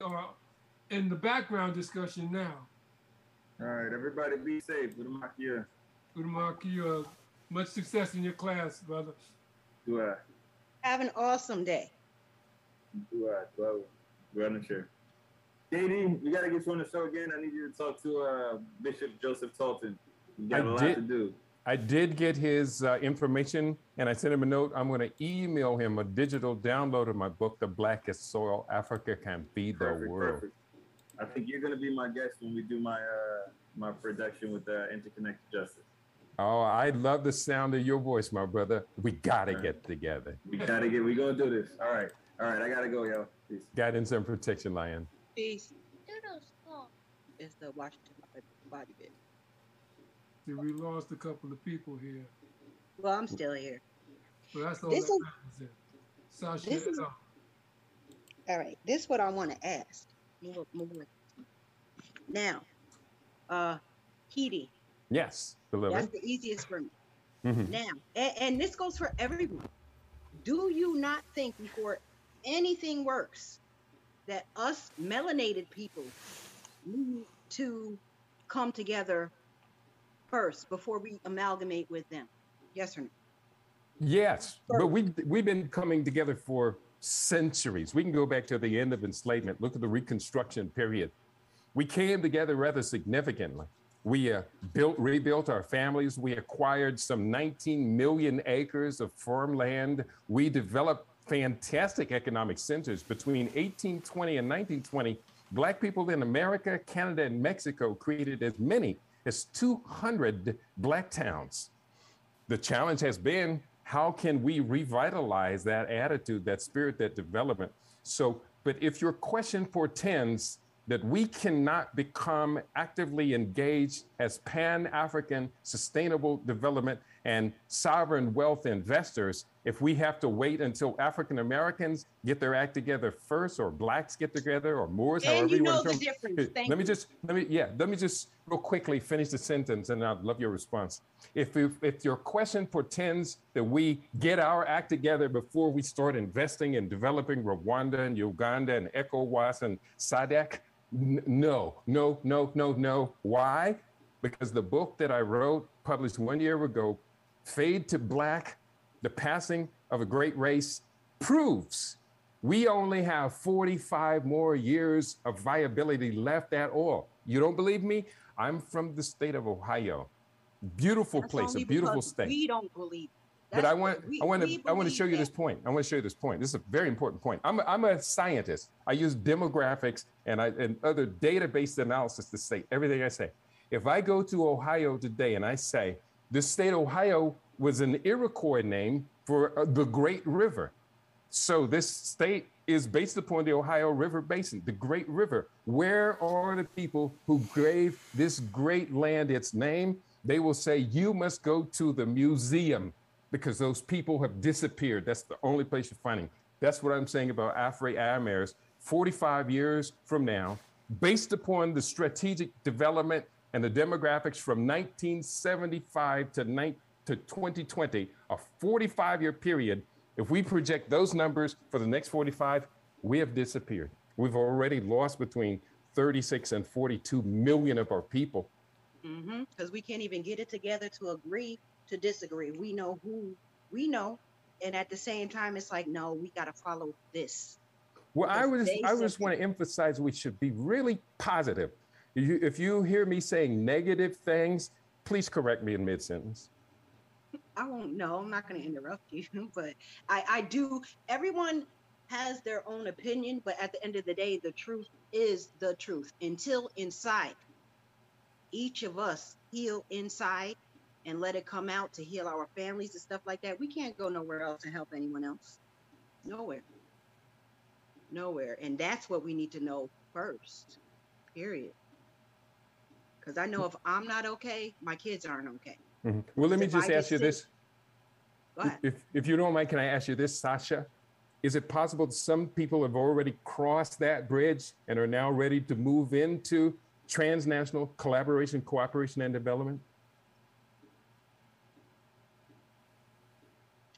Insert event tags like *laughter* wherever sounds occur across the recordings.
are in the background discussion now. All right, everybody be safe. Udamakia. Udamakia, much success in your class, brother. Do I? Have an awesome day. Do I? Do I? Do I? Sure. JD, we got to get you on the show again. I need you to talk to uh, Bishop Joseph Talton. You got I a lot did, to do. I did get his uh, information and I sent him a note. I'm going to email him a digital download of my book, The Blackest Soil Africa Can Feed perfect, the World. Perfect. I think you're going to be my guest when we do my uh, my production with uh, Interconnected Justice. Oh, I love the sound of your voice, my brother. We got to right. get together. We got to get, we going to do this. All right. All right. I got to go, yo. Peace. Guidance and protection, Lion. Peace. It's the Washington body bit. See, we lost a couple of people here. Well, I'm still here. But that's all this that is, Sasha, this is, all right. This is what I want to ask. Move, move Now, uh, Kitty. Yes, That's the easiest for me. Mm-hmm. Now, and, and this goes for everyone. Do you not think before anything works that us melanated people need to come together first before we amalgamate with them? Yes or no? Yes, but we we've been coming together for centuries. We can go back to the end of enslavement. Look at the Reconstruction period. We came together rather significantly. We uh, built, rebuilt our families. We acquired some 19 million acres of farmland. We developed fantastic economic centers between 1820 and 1920. Black people in America, Canada, and Mexico created as many as 200 black towns. The challenge has been how can we revitalize that attitude, that spirit, that development? So, but if your question portends that we cannot become actively engaged as Pan African sustainable development and sovereign wealth investors if we have to wait until African Americans get their act together first, or blacks get together, or Moors, and however you, know want to. The difference. Thank let me just let me yeah let me just real quickly finish the sentence, and I'd love your response. If if, if your question portends that we get our act together before we start investing in developing Rwanda and Uganda and ECOWAS and SADC, no, no, no, no, no. Why? Because the book that I wrote, published one year ago, Fade to Black, The Passing of a Great Race, proves we only have 45 more years of viability left at all. You don't believe me? I'm from the state of Ohio. Beautiful That's place, a beautiful state. We don't believe but I want, we, I want to, I want to show you this point. I want to show you this point. This is a very important point. I'm, a, I'm a scientist. I use demographics and I and other database analysis to say everything I say. If I go to Ohio today and I say the state of Ohio was an Iroquois name for uh, the Great River, so this state is based upon the Ohio River Basin, the Great River. Where are the people who gave this great land its name? They will say, You must go to the museum because those people have disappeared. That's the only place you're finding. That's what I'm saying about Afri Amers. 45 years from now, based upon the strategic development and the demographics from 1975 to, to 2020, a 45 year period, if we project those numbers for the next 45, we have disappeared. We've already lost between 36 and 42 million of our people. Because mm-hmm. we can't even get it together to agree to disagree. We know who we know, and at the same time, it's like, no, we got to follow this. Well, I just, I just want to emphasize we should be really positive. If you, if you hear me saying negative things, please correct me in mid sentence. I won't know. I'm not going to interrupt you, *laughs* but I, I do. Everyone has their own opinion, but at the end of the day, the truth is the truth. Until inside, each of us heal inside and let it come out to heal our families and stuff like that, we can't go nowhere else and help anyone else. Nowhere. Nowhere. And that's what we need to know first. Period. Because I know if I'm not okay, my kids aren't okay. Mm-hmm. Well, let me just ask you this. If, if you don't mind, can I ask you this, Sasha? Is it possible that some people have already crossed that bridge and are now ready to move into transnational collaboration, cooperation, and development?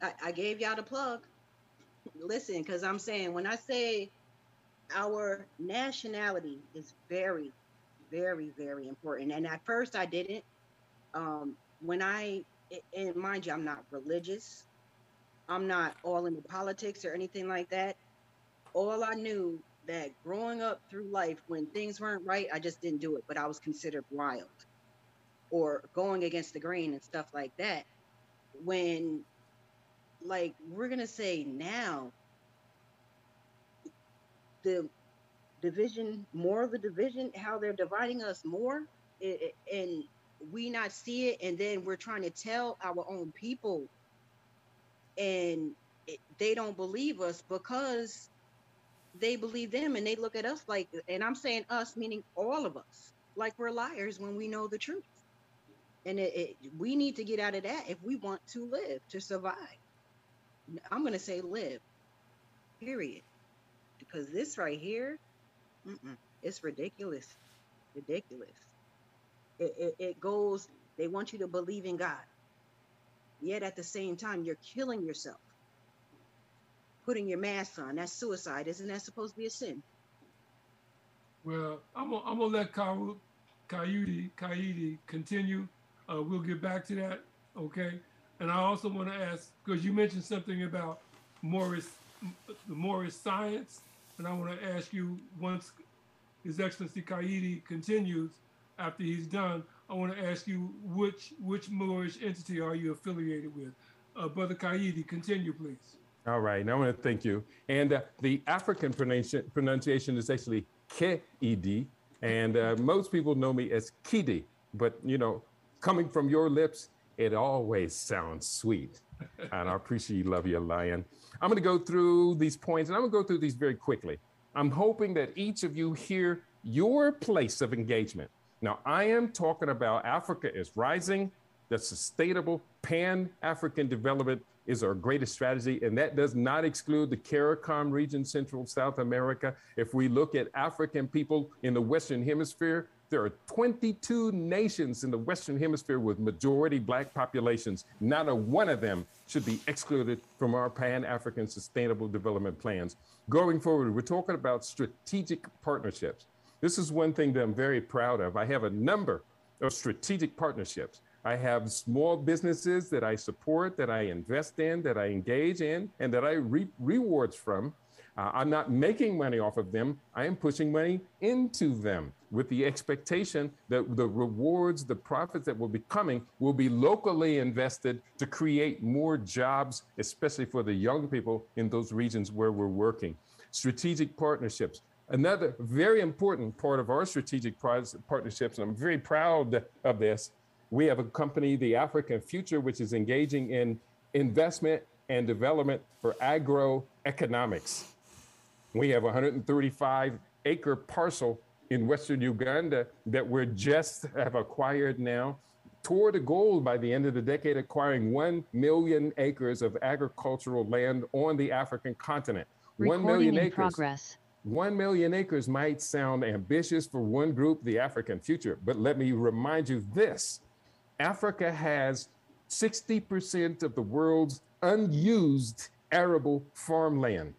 I, I gave y'all the plug. Listen, because I'm saying when I say our nationality is very, very, very important. And at first, I didn't. Um, when I, and mind you, I'm not religious. I'm not all into politics or anything like that. All I knew that growing up through life, when things weren't right, I just didn't do it, but I was considered wild or going against the grain and stuff like that. When, like, we're going to say now, the division, more of the division, how they're dividing us more, it, it, and we not see it, and then we're trying to tell our own people, and it, they don't believe us because they believe them, and they look at us like, and I'm saying us, meaning all of us, like we're liars when we know the truth, and it we need to get out of that if we want to live to survive. I'm gonna say live, period, because this right here, it's ridiculous, ridiculous it, it, it goes, they want you to believe in God. Yet at the same time, you're killing yourself. Putting your mask on, that's suicide. Isn't that supposed to be a sin? Well, I'm gonna, I'm let Coyote, Coyote continue. Uh, we'll get back to that, okay? And I also want to ask because you mentioned something about Morris, the Morris science, and I want to ask you once His Excellency Coyote continues, after he's done, I want to ask you which which Moorish entity are you affiliated with? Uh, Brother Kaidi, continue, please. All right, now I want to thank you. And uh, the African pronunci- pronunciation is actually K-E-D, and uh, most people know me as Kidi, but you know, coming from your lips, it always sounds sweet. and I appreciate you, love you, lion. I'm going to go through these points, and I'm going to go through these very quickly. I'm hoping that each of you hear your place of engagement. Now, I am talking about Africa is rising. The sustainable pan African development is our greatest strategy, and that does not exclude the CARICOM region, Central South America. If we look at African people in the Western Hemisphere, there are 22 nations in the Western Hemisphere with majority Black populations. Not a one of them should be excluded from our Pan African Sustainable Development Plans. Going forward, we're talking about strategic partnerships. This is one thing that I'm very proud of. I have a number of strategic partnerships. I have small businesses that I support, that I invest in, that I engage in, and that I reap rewards from. Uh, I'm not making money off of them. I am pushing money into them with the expectation that the rewards, the profits that will be coming will be locally invested to create more jobs, especially for the young people in those regions where we're working. Strategic partnerships. Another very important part of our strategic partnerships, and I'm very proud of this, we have a company, the African Future, which is engaging in investment and development for agroeconomics. We have a 135 acre parcel in Western Uganda that we're just have acquired now toward a goal by the end of the decade, acquiring 1 million acres of agricultural land on the African continent. Recording 1 million acres. Progress. One million acres might sound ambitious for one group, the African future, but let me remind you this Africa has 60% of the world's unused arable farmland.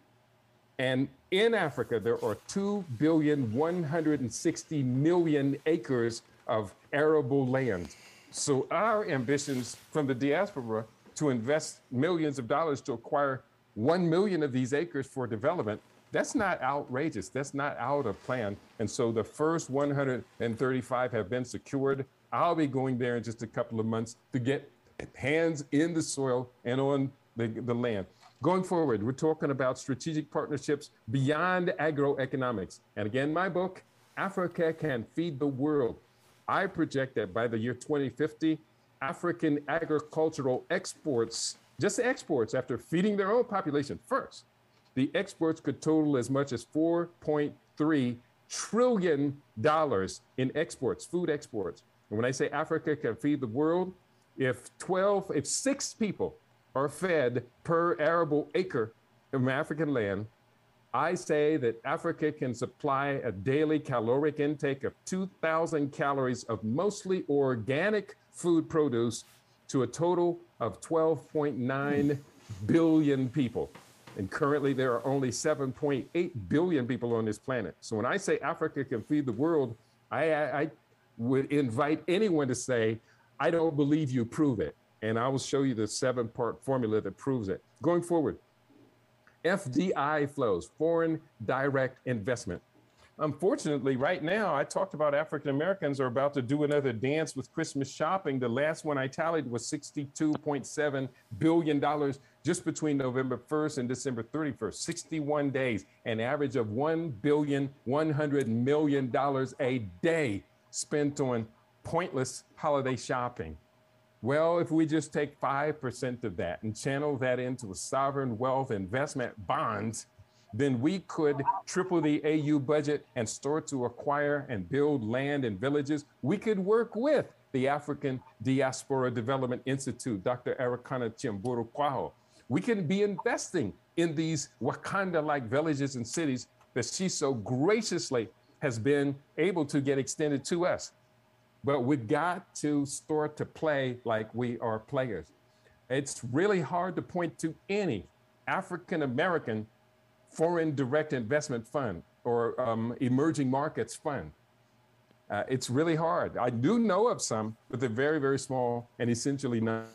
And in Africa, there are 2 billion 160 million acres of arable land. So our ambitions from the diaspora to invest millions of dollars to acquire 1 million of these acres for development that's not outrageous. That's not out of plan. And so the first 135 have been secured. I'll be going there in just a couple of months to get hands in the soil and on the, the land. Going forward, we're talking about strategic partnerships beyond agroeconomics. And again, my book, Africa Can Feed the World. I project that by the year 2050, African agricultural exports, just the exports after feeding their own population first, the exports could total as much as $4.3 trillion in exports, food exports. And when I say Africa can feed the world, if 12, if six people are fed per arable acre of African land, I say that Africa can supply a daily caloric intake of 2,000 calories of mostly organic food produce to a total of 12.9 billion people. And currently, there are only 7.8 billion people on this planet. So when I say Africa can feed the world, I, I, I would invite anyone to say, I don't believe you, prove it. And I will show you the seven part formula that proves it. Going forward, FDI flows, foreign direct investment. Unfortunately, right now, I talked about African Americans are about to do another dance with Christmas shopping. The last one I tallied was $62.7 billion just between November 1st and December 31st, 61 days, an average of $1 billion, $100 million a day spent on pointless holiday shopping. Well, if we just take 5% of that and channel that into a sovereign wealth investment bonds, then we could triple the AU budget and start to acquire and build land and villages. We could work with the African Diaspora Development Institute, Dr. Arikana Chihombori-Quao. We can be investing in these Wakanda-like villages and cities that she so graciously has been able to get extended to us. But we got to start to play like we are players. It's really hard to point to any African American foreign direct investment fund or um, emerging markets fund. Uh, it's really hard. I do know of some, but they're very, very small and essentially non